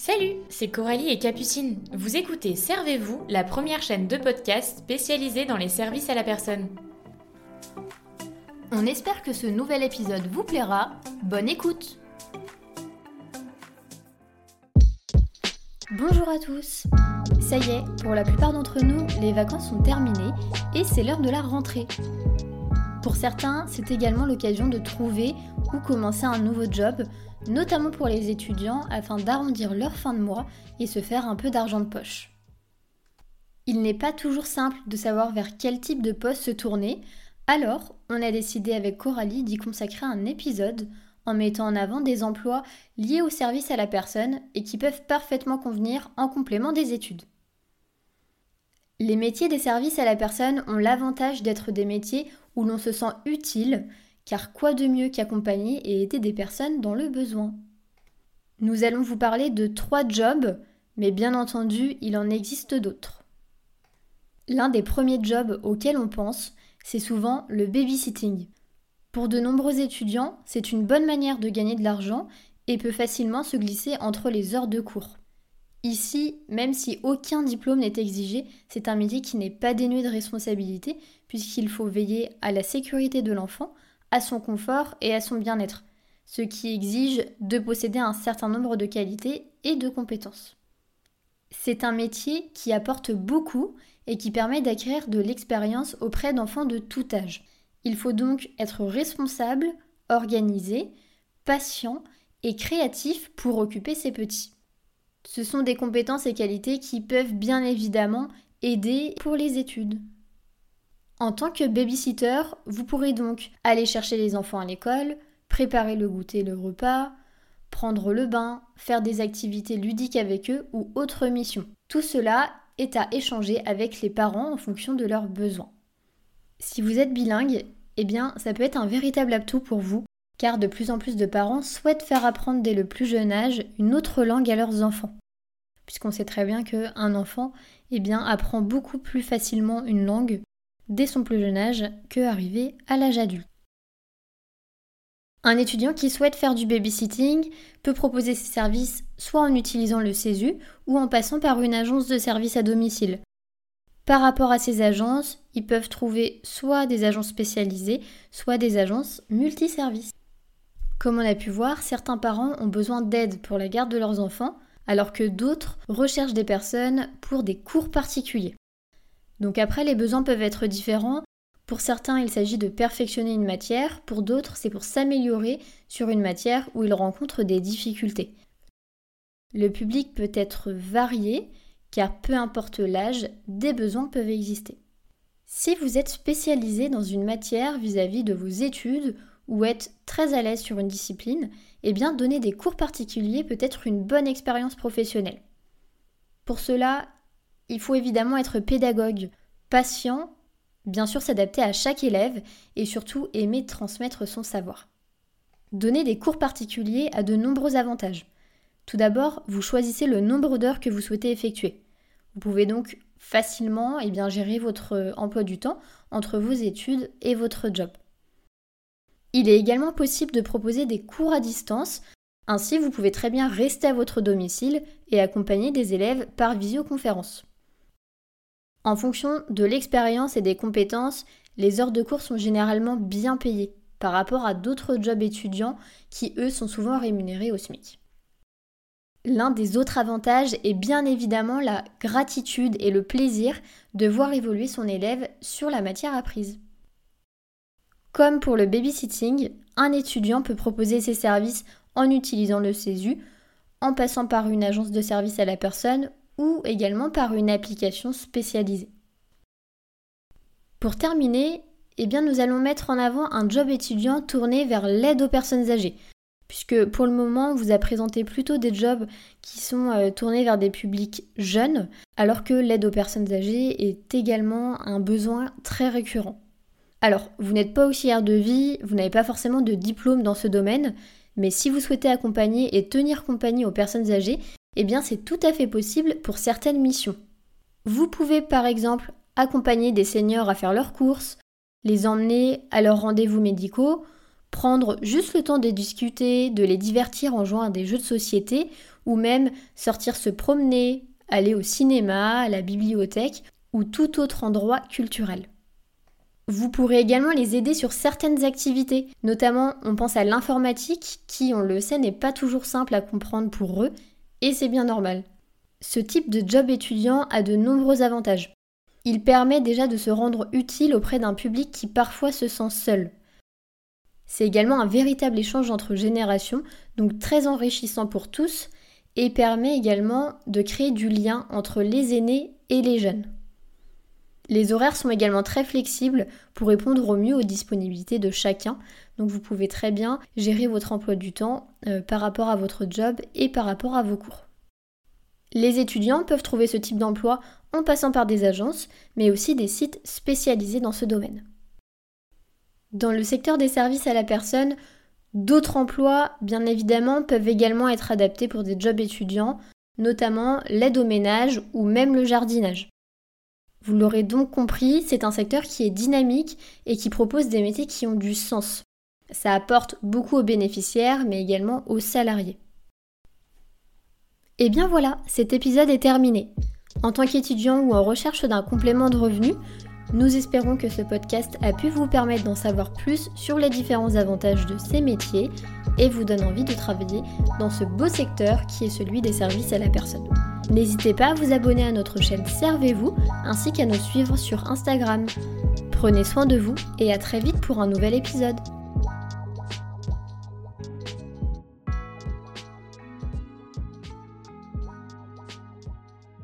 Salut, c'est Coralie et Capucine. Vous écoutez Servez-vous, la première chaîne de podcast spécialisée dans les services à la personne. On espère que ce nouvel épisode vous plaira. Bonne écoute Bonjour à tous Ça y est, pour la plupart d'entre nous, les vacances sont terminées et c'est l'heure de la rentrée. Pour certains, c'est également l'occasion de trouver ou commencer un nouveau job, notamment pour les étudiants afin d'arrondir leur fin de mois et se faire un peu d'argent de poche. Il n'est pas toujours simple de savoir vers quel type de poste se tourner, alors on a décidé avec Coralie d'y consacrer un épisode en mettant en avant des emplois liés au service à la personne et qui peuvent parfaitement convenir en complément des études. Les métiers des services à la personne ont l'avantage d'être des métiers où l'on se sent utile, car quoi de mieux qu'accompagner et aider des personnes dans le besoin Nous allons vous parler de trois jobs, mais bien entendu, il en existe d'autres. L'un des premiers jobs auxquels on pense, c'est souvent le babysitting. Pour de nombreux étudiants, c'est une bonne manière de gagner de l'argent et peut facilement se glisser entre les heures de cours. Ici, même si aucun diplôme n'est exigé, c'est un métier qui n'est pas dénué de responsabilité, puisqu'il faut veiller à la sécurité de l'enfant, à son confort et à son bien-être, ce qui exige de posséder un certain nombre de qualités et de compétences. C'est un métier qui apporte beaucoup et qui permet d'acquérir de l'expérience auprès d'enfants de tout âge. Il faut donc être responsable, organisé, patient et créatif pour occuper ses petits. Ce sont des compétences et qualités qui peuvent bien évidemment aider pour les études. En tant que babysitter, vous pourrez donc aller chercher les enfants à l'école, préparer le goûter, le repas, prendre le bain, faire des activités ludiques avec eux ou autres missions. Tout cela est à échanger avec les parents en fonction de leurs besoins. Si vous êtes bilingue, eh bien ça peut être un véritable atout pour vous car de plus en plus de parents souhaitent faire apprendre dès le plus jeune âge une autre langue à leurs enfants. Puisqu'on sait très bien qu'un enfant eh apprend beaucoup plus facilement une langue dès son plus jeune âge que arrivé à l'âge adulte. Un étudiant qui souhaite faire du babysitting peut proposer ses services soit en utilisant le CESU ou en passant par une agence de services à domicile. Par rapport à ces agences, ils peuvent trouver soit des agences spécialisées, soit des agences multiservices. Comme on a pu voir, certains parents ont besoin d'aide pour la garde de leurs enfants, alors que d'autres recherchent des personnes pour des cours particuliers. Donc après, les besoins peuvent être différents. Pour certains, il s'agit de perfectionner une matière, pour d'autres, c'est pour s'améliorer sur une matière où ils rencontrent des difficultés. Le public peut être varié, car peu importe l'âge, des besoins peuvent exister. Si vous êtes spécialisé dans une matière vis-à-vis -vis de vos études ou être très à l'aise sur une discipline, eh bien donner des cours particuliers peut être une bonne expérience professionnelle. Pour cela, il faut évidemment être pédagogue, patient, bien sûr s'adapter à chaque élève et surtout aimer transmettre son savoir. Donner des cours particuliers a de nombreux avantages. Tout d'abord, vous choisissez le nombre d'heures que vous souhaitez effectuer. Vous pouvez donc facilement eh bien, gérer votre emploi du temps entre vos études et votre job. Il est également possible de proposer des cours à distance, ainsi vous pouvez très bien rester à votre domicile et accompagner des élèves par visioconférence. En fonction de l'expérience et des compétences, les heures de cours sont généralement bien payées par rapport à d'autres jobs étudiants qui, eux, sont souvent rémunérés au SMIC. L'un des autres avantages est bien évidemment la gratitude et le plaisir de voir évoluer son élève sur la matière apprise. Comme pour le babysitting, un étudiant peut proposer ses services en utilisant le CESU, en passant par une agence de service à la personne ou également par une application spécialisée. Pour terminer, eh bien nous allons mettre en avant un job étudiant tourné vers l'aide aux personnes âgées, puisque pour le moment, on vous a présenté plutôt des jobs qui sont euh, tournés vers des publics jeunes, alors que l'aide aux personnes âgées est également un besoin très récurrent. Alors, vous n'êtes pas auxiliaire de vie, vous n'avez pas forcément de diplôme dans ce domaine, mais si vous souhaitez accompagner et tenir compagnie aux personnes âgées, eh bien c'est tout à fait possible pour certaines missions. Vous pouvez par exemple accompagner des seniors à faire leurs courses, les emmener à leurs rendez-vous médicaux, prendre juste le temps de discuter, de les divertir en jouant à des jeux de société ou même sortir se promener, aller au cinéma, à la bibliothèque ou tout autre endroit culturel. Vous pourrez également les aider sur certaines activités, notamment on pense à l'informatique qui, on le sait, n'est pas toujours simple à comprendre pour eux, et c'est bien normal. Ce type de job étudiant a de nombreux avantages. Il permet déjà de se rendre utile auprès d'un public qui parfois se sent seul. C'est également un véritable échange entre générations, donc très enrichissant pour tous, et permet également de créer du lien entre les aînés et les jeunes. Les horaires sont également très flexibles pour répondre au mieux aux disponibilités de chacun. Donc vous pouvez très bien gérer votre emploi du temps euh, par rapport à votre job et par rapport à vos cours. Les étudiants peuvent trouver ce type d'emploi en passant par des agences, mais aussi des sites spécialisés dans ce domaine. Dans le secteur des services à la personne, d'autres emplois, bien évidemment, peuvent également être adaptés pour des jobs étudiants, notamment l'aide au ménage ou même le jardinage. Vous l'aurez donc compris, c'est un secteur qui est dynamique et qui propose des métiers qui ont du sens. Ça apporte beaucoup aux bénéficiaires, mais également aux salariés. Et bien voilà, cet épisode est terminé. En tant qu'étudiant ou en recherche d'un complément de revenu, nous espérons que ce podcast a pu vous permettre d'en savoir plus sur les différents avantages de ces métiers et vous donne envie de travailler dans ce beau secteur qui est celui des services à la personne. N'hésitez pas à vous abonner à notre chaîne Servez-vous ainsi qu'à nous suivre sur Instagram. Prenez soin de vous et à très vite pour un nouvel épisode.